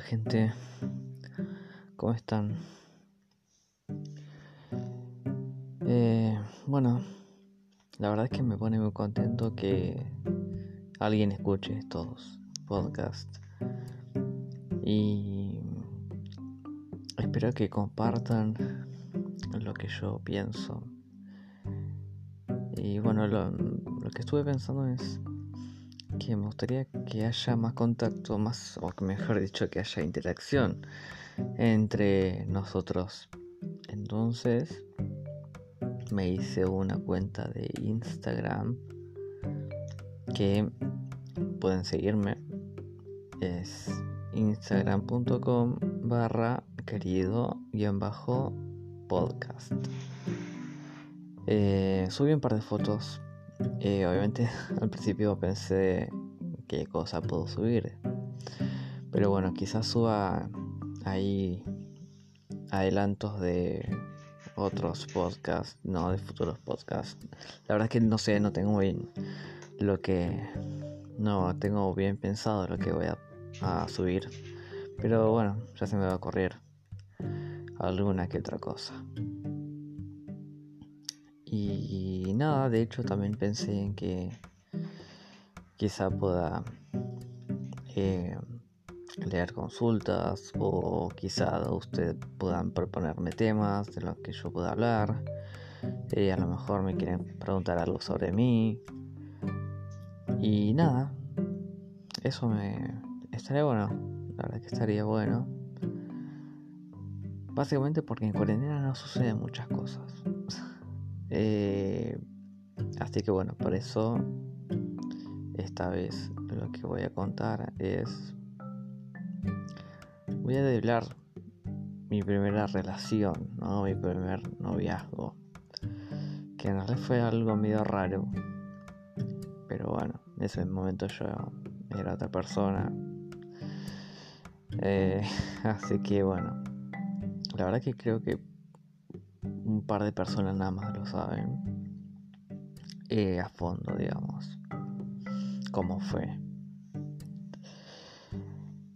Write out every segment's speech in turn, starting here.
Gente, ¿cómo están? Eh, bueno, la verdad es que me pone muy contento que alguien escuche estos podcasts y espero que compartan lo que yo pienso. Y bueno, lo, lo que estuve pensando es que me gustaría que haya más contacto, más, o mejor dicho, que haya interacción entre nosotros. Entonces me hice una cuenta de Instagram que pueden seguirme. Es instagram.com barra querido guion bajo podcast. Eh, subí un par de fotos eh, obviamente al principio pensé qué cosa puedo subir. Pero bueno, quizás suba ahí adelantos de otros podcasts, no de futuros podcasts. La verdad es que no sé, no tengo bien lo que... No tengo bien pensado lo que voy a, a subir. Pero bueno, ya se me va a correr alguna que otra cosa. Y nada, de hecho también pensé en que quizá pueda eh, leer consultas o quizá ustedes puedan proponerme temas de los que yo pueda hablar. Eh, a lo mejor me quieren preguntar algo sobre mí. Y nada, eso me estaría bueno. La verdad que estaría bueno. Básicamente porque en cuarentena no suceden muchas cosas. Eh, así que bueno, por eso esta vez lo que voy a contar es... Voy a develar mi primera relación, ¿no? Mi primer noviazgo. Que en realidad fue algo medio raro. Pero bueno, en ese momento yo era otra persona. Eh, así que bueno, la verdad que creo que un par de personas nada más lo saben eh, a fondo, digamos, cómo fue.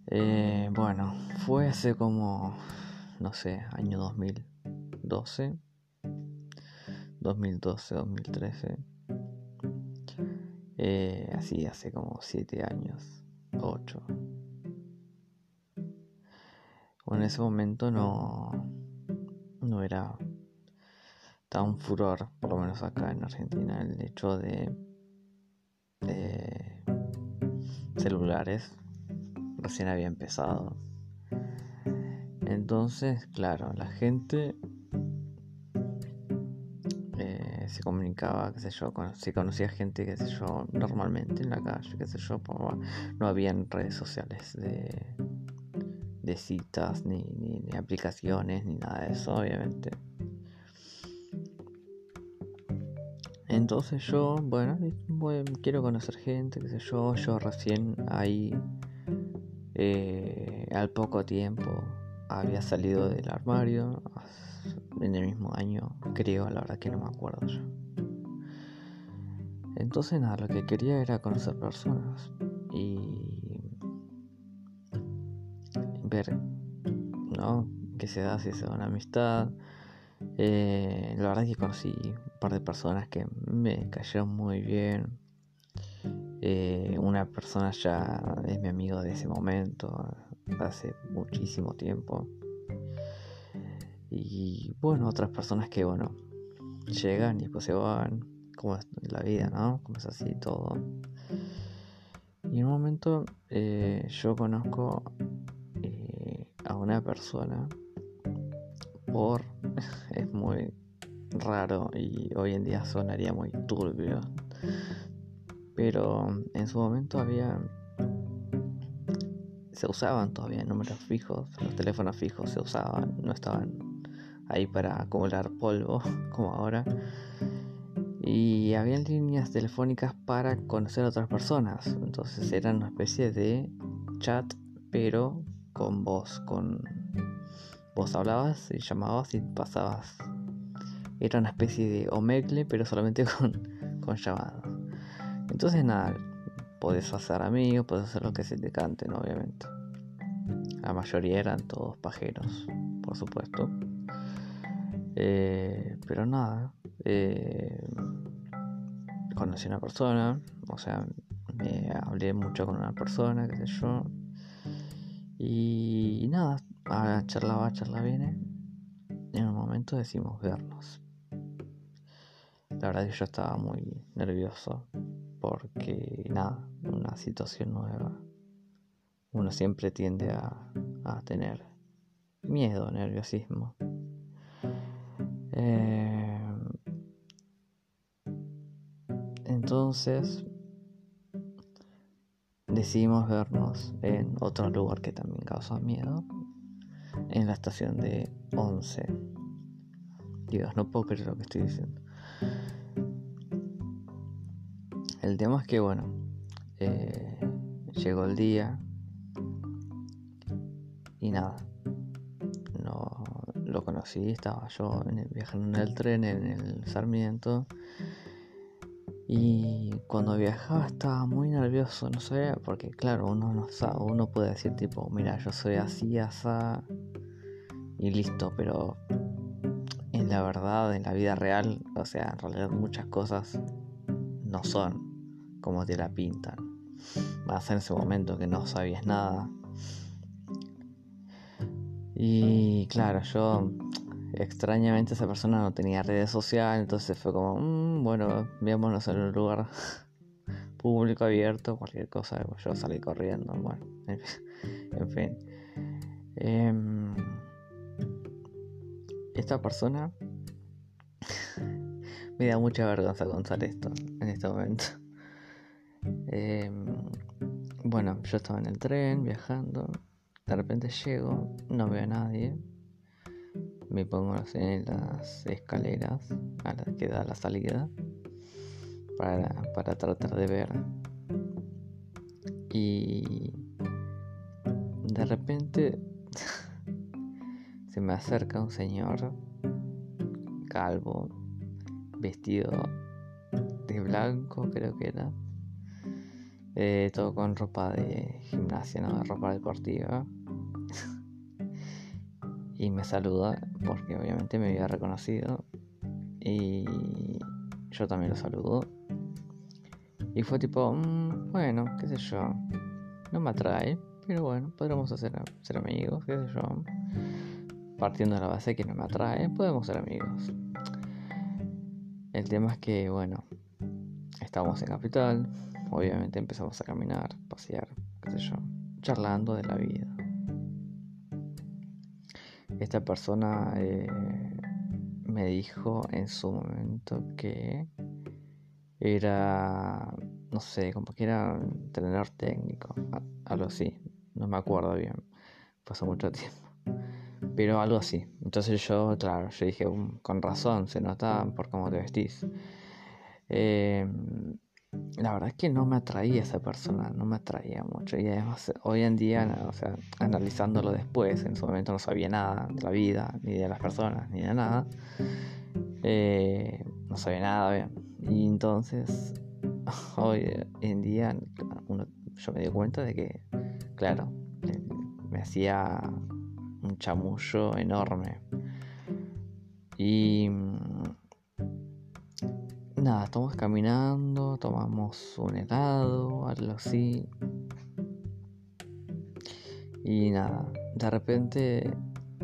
Eh, bueno, fue hace como, no sé, año 2012, 2012, 2013. Eh, así hace como 7 años, 8. Bueno, en ese momento no, no era un furor, por lo menos acá en Argentina, el hecho de, celulares. Recién había empezado. Entonces, claro, la gente eh, se comunicaba, qué sé yo, si conocía gente, qué sé yo, normalmente en la calle, qué sé yo, no habían redes sociales de, de citas, ni, ni aplicaciones, ni nada de eso, obviamente. Entonces yo, bueno, quiero conocer gente, qué sé yo, yo recién ahí, eh, al poco tiempo, había salido del armario, en el mismo año, creo, la verdad que no me acuerdo yo. Entonces nada, lo que quería era conocer personas y ver, ¿no? ¿Qué se da si se da una amistad? Eh, la verdad es que conocí par de personas que me cayeron muy bien. Eh, una persona ya es mi amigo de ese momento, hace muchísimo tiempo. Y bueno, otras personas que, bueno, llegan y después se van, como es la vida, ¿no? Como es así todo. Y en un momento eh, yo conozco a una persona por es muy raro y hoy en día sonaría muy turbio. Pero en su momento había se usaban todavía números fijos, los teléfonos fijos se usaban, no estaban ahí para acumular polvo como ahora. Y había líneas telefónicas para conocer a otras personas. Entonces era una especie de chat, pero con voz, con Vos hablabas y llamabas y pasabas. Era una especie de omegle, pero solamente con, con llamadas. Entonces nada, podés hacer amigos, podés hacer lo que se te cante, obviamente. La mayoría eran todos pajeros, por supuesto. Eh, pero nada, eh, conocí a una persona, o sea, hablé mucho con una persona, qué sé yo. Y, nada, charlaba, charla viene. Y en un momento decimos vernos. La verdad que yo estaba muy nervioso porque nada, una situación nueva. Uno siempre tiende a, a tener miedo, nerviosismo. Eh, entonces decidimos vernos en otro lugar que también causa miedo, en la estación de 11. Dios, no puedo creer lo que estoy diciendo. El tema es que, bueno, eh, llegó el día y nada, no lo conocí, estaba yo viajando en el tren, en el Sarmiento. Y cuando viajaba estaba muy nervioso, no sabía, porque claro, uno no sabe, uno puede decir tipo, mira, yo soy así, asá, y listo, pero en la verdad, en la vida real, o sea, en realidad muchas cosas no son como te la pintan. Más en ese momento que no sabías nada. Y claro, yo extrañamente esa persona no tenía redes sociales, entonces fue como, mm, bueno, veámonos en un lugar público abierto, cualquier cosa, yo salí corriendo, bueno, en fin. Em, esta persona me da mucha vergüenza contar esto en este momento. Em, bueno, yo estaba en el tren viajando, de repente llego, no veo a nadie me pongo en las escaleras a las que da la salida para, para tratar de ver. Y de repente se me acerca un señor calvo, vestido de blanco, creo que era. Eh, todo con ropa de gimnasia, no ropa deportiva. Y me saluda porque obviamente me había reconocido. Y yo también lo saludo. Y fue tipo mm, bueno qué sé yo. No me atrae pero bueno podremos hacer ser amigos qué sé yo. Partiendo de la base que no me atrae podemos ser amigos el tema es que bueno estábamos en capital obviamente empezamos a caminar pasear qué sé yo charlando de la vida esta persona eh, me dijo en su momento que era, no sé, como que era entrenador técnico, algo así, no me acuerdo bien, pasó mucho tiempo, pero algo así. Entonces yo, claro, yo dije, um, con razón, se nota por cómo te vestís. Eh, la verdad es que no me atraía esa persona, no me atraía mucho. Y además, hoy en día, o sea, analizándolo después, en su momento no sabía nada de la vida, ni de las personas, ni de nada. Eh, no sabía nada bien. Y entonces, hoy en día, yo me di cuenta de que, claro, me hacía un chamullo enorme. Y nada, estamos caminando, tomamos un helado, algo así. Y nada, de repente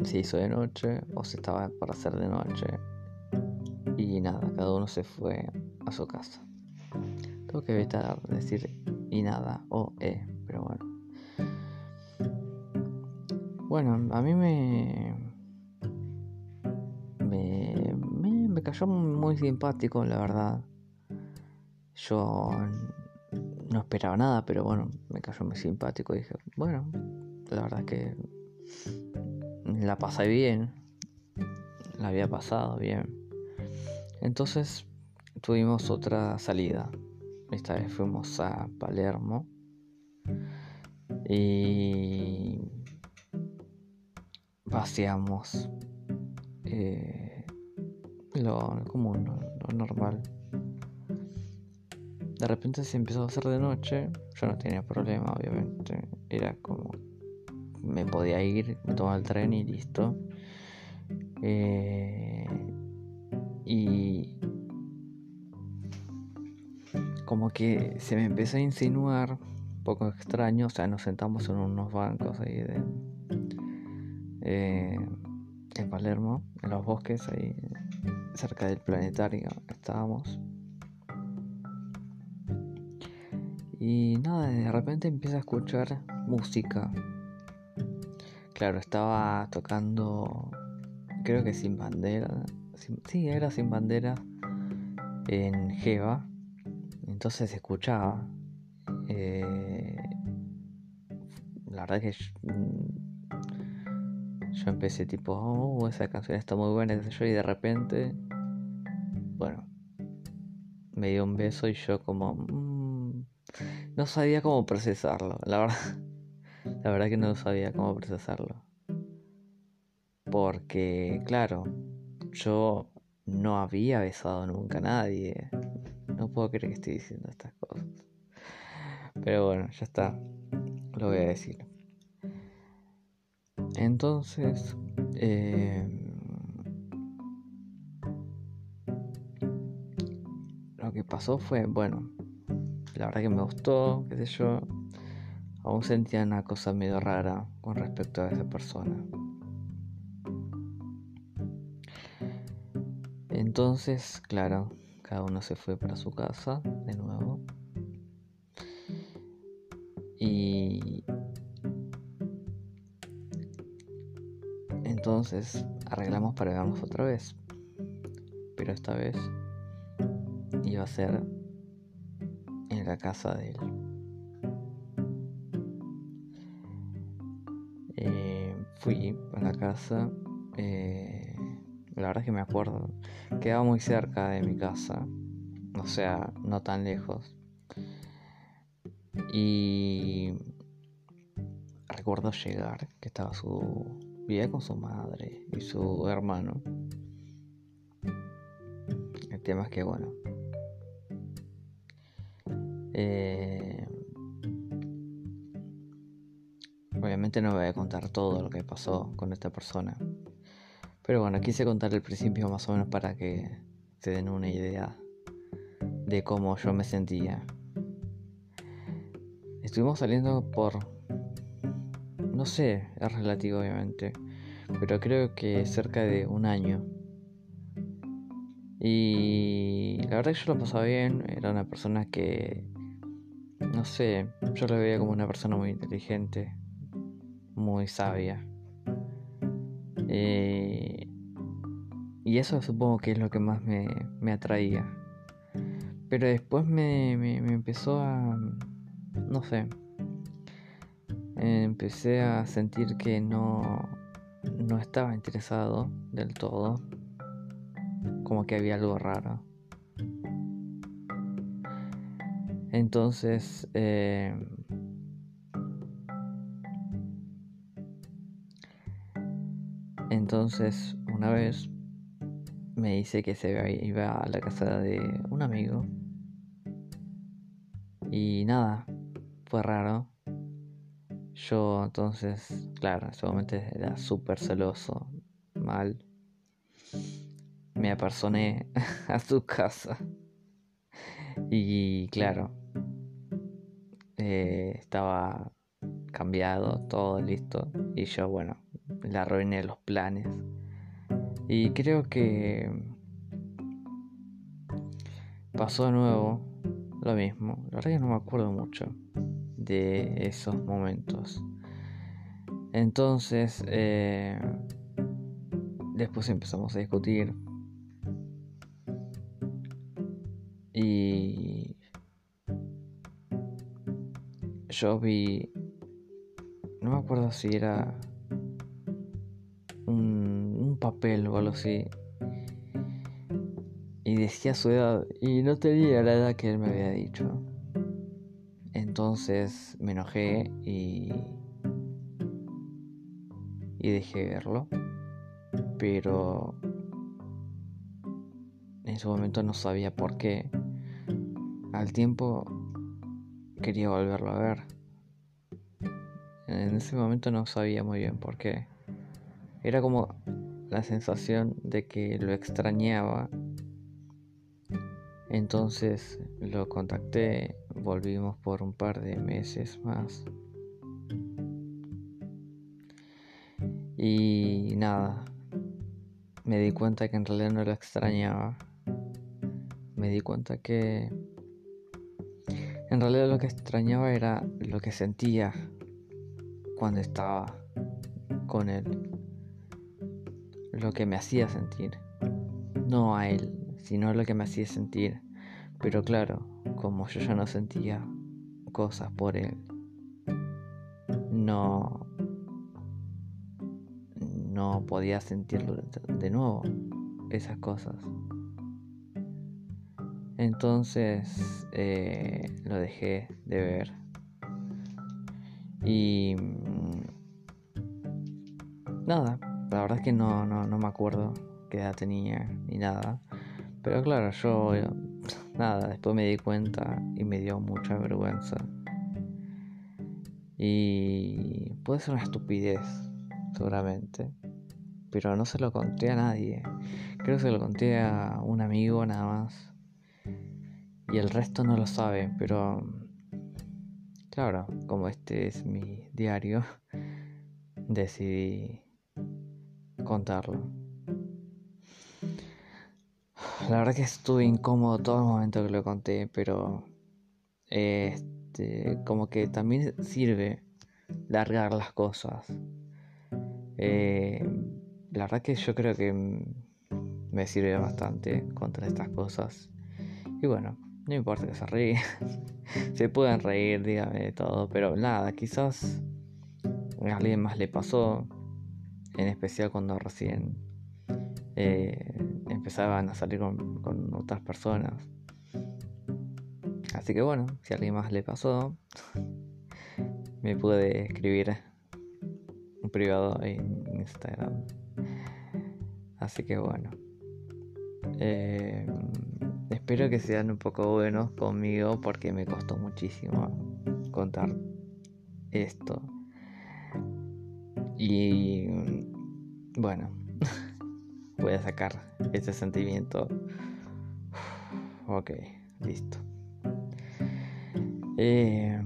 se hizo de noche o se estaba para hacer de noche. Y nada, cada uno se fue a su casa. Tengo que evitar decir y nada o eh, pero bueno. Bueno, a mí me cayó muy simpático, la verdad. Yo no esperaba nada, pero bueno, me cayó muy simpático. dije, bueno, la verdad que la pasé bien. La había pasado bien. Entonces tuvimos otra salida. Esta vez fuimos a Palermo. Y paseamos. Eh, lo común, lo, normal. De repente se empezó a hacer de noche, yo no tenía problema, obviamente. Era como me podía ir, me tomaba el tren y listo. Eh, y como que se me empezó a insinuar, un poco extraño, o sea, nos sentamos en unos bancos ahí de, eh, Palermo, en los bosques, ahí cerca del planetario estábamos. Y nada, de repente empieza a escuchar música. Claro, estaba tocando, creo que sin bandera. sí, era sin bandera en Jeva. Entonces escuchaba. Eh, la verdad que yo empecé tipo, oh, esa canción está muy buena, y de repente, bueno, me dio un beso y yo como, mm, no sabía cómo procesarlo, la verdad, la verdad que no sabía cómo procesarlo. Porque, claro, yo no había besado nunca a nadie. No puedo creer que estoy diciendo estas cosas. Pero bueno, ya está. Lo voy a decir. Entonces, eh, pasó fue, bueno, la verdad que me gustó, qué sé yo, aún sentía una cosa medio rara con respecto a esa persona. Entonces, claro, cada uno se fue para su casa de nuevo. Y Entonces arreglamos para vernos otra vez. Pero esta vez iba a ser en la casa de él. Eh, fui a la casa. Eh, la verdad es que me acuerdo. Quedaba muy cerca de mi casa. O sea, no tan lejos. Y recuerdo llegar, que estaba su vivía con su madre y su hermano. El tema es que, bueno, eh, obviamente no voy a contar todo lo que pasó con esta persona. Pero bueno, quise contar el principio más o menos para que se den una idea de cómo yo me sentía. Estuvimos saliendo por no sé, es relativo obviamente, pero creo que cerca de un año. Y la verdad que yo lo pasaba bien, era una persona que, no sé, yo lo veía como una persona muy inteligente, muy sabia. Eh, y eso supongo que es lo que más me, me atraía. Pero después me, me, me empezó a, no sé, empecé a sentir que no, no estaba interesado del todo, como que había algo raro. Entonces, eh, entonces una vez me dice que se iba a la casa de un amigo y nada, fue raro yo entonces, claro, en ese momento era súper celoso, mal. Me apersoné a su casa. Y claro, eh, estaba cambiado, todo listo. Y yo, bueno, le arruiné los planes. Y creo que pasó de nuevo lo mismo. La verdad que no me acuerdo mucho de esos momentos. Entonces, eh, después empezamos a discutir. Y yo vi, no me acuerdo si era un, un papel o algo así. Y decía su edad y no tenía la edad que él me había dicho. Entonces me enojé y, y dejé verlo. Pero en ese momento no sabía por qué. Al tiempo quería volverlo a ver. en ese momento no sabía muy bien por qué. Era como la sensación de que lo extrañaba. Entonces lo contacté, volvimos por un par de meses más. Y nada, me di cuenta que en realidad no lo extrañaba. Me di cuenta que en realidad lo que extrañaba era lo que sentía cuando estaba con él. Lo que me hacía sentir. No a él, sino lo que me hacía sentir. Pero claro, como yo ya no sentía cosas por él, no no podía sentirlo de nuevo, esas cosas. Entonces eh, lo dejé de ver. Y mm, nada, la verdad es que no, no, no me acuerdo qué edad tenía ni nada. Pero claro, yo nada, después me di cuenta y me dio mucha vergüenza. Y puede ser una estupidez, seguramente pero no se lo conté a nadie. Creo que se lo conté a un amigo nada más. Y el resto no lo sabe, pero claro, como este es mi diario, decidí contarlo. La verdad que estuve incómodo todo el momento que lo conté, pero este, como que también sirve largar las cosas. Eh, la verdad que yo creo que me sirve bastante contra estas cosas. Y bueno, no importa que se ríe. se pueden reír, dígame de todo. Pero nada, quizás a alguien más le pasó. En especial cuando recién eh, empezaban a salir con, con otras personas. Así que bueno, si a alguien más le pasó, me puede escribir un privado en Instagram. Así que bueno. Eh, espero que sean un poco buenos conmigo porque me costó muchísimo contar esto. Y bueno, voy a sacar ese sentimiento. Ok, listo. Eh,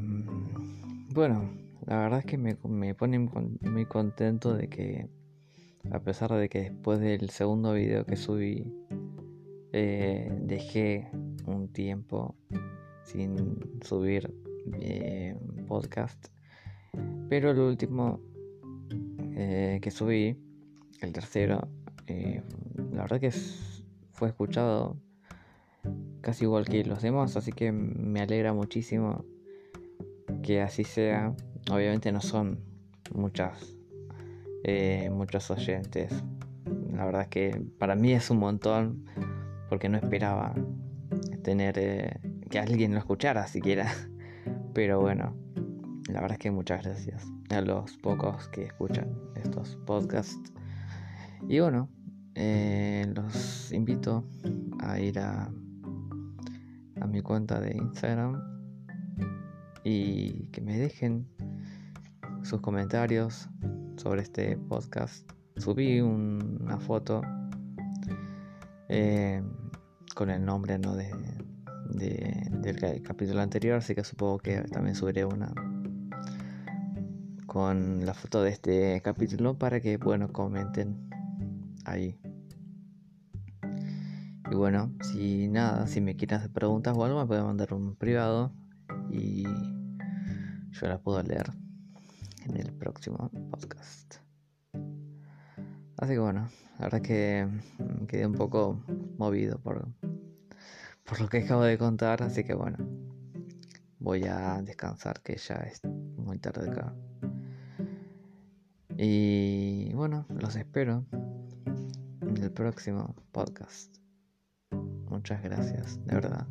bueno, la verdad es que me, me pone muy contento de que a pesar de que después del segundo video que subí eh, dejé un tiempo sin subir eh, podcast. Pero el último eh, que subí, el tercero, la verdad que fue escuchado casi igual que los demás, así que me alegra muchísimo que así sea. Obviamente no son muchas muchos oyentes. La verdad que para mí es un montón porque no esperaba tener eh, que alguien lo escuchara siquiera. Pero bueno, la verdad es que muchas gracias a los pocos que escuchan estos podcasts. Y bueno, eh, los invito a ir a, a mi cuenta de Instagram y que me dejen sus comentarios, sobre este podcast. Subí una foto eh, con el nombre ¿no? de, del capítulo anterior, así que supongo que también subiré una con la foto de este capítulo para que bueno comenten ahí. Y bueno, si nada, si me quieren hacer preguntas o algo, me pueden mandar un privado y yo las puedo leer en el próximo podcast. Así que bueno, la verdad es que quedé un poco movido por, por lo que acabo de contar, así que bueno, voy a descansar que ya es muy tarde acá. Y bueno, los espero en el próximo podcast. Muchas gracias, de verdad.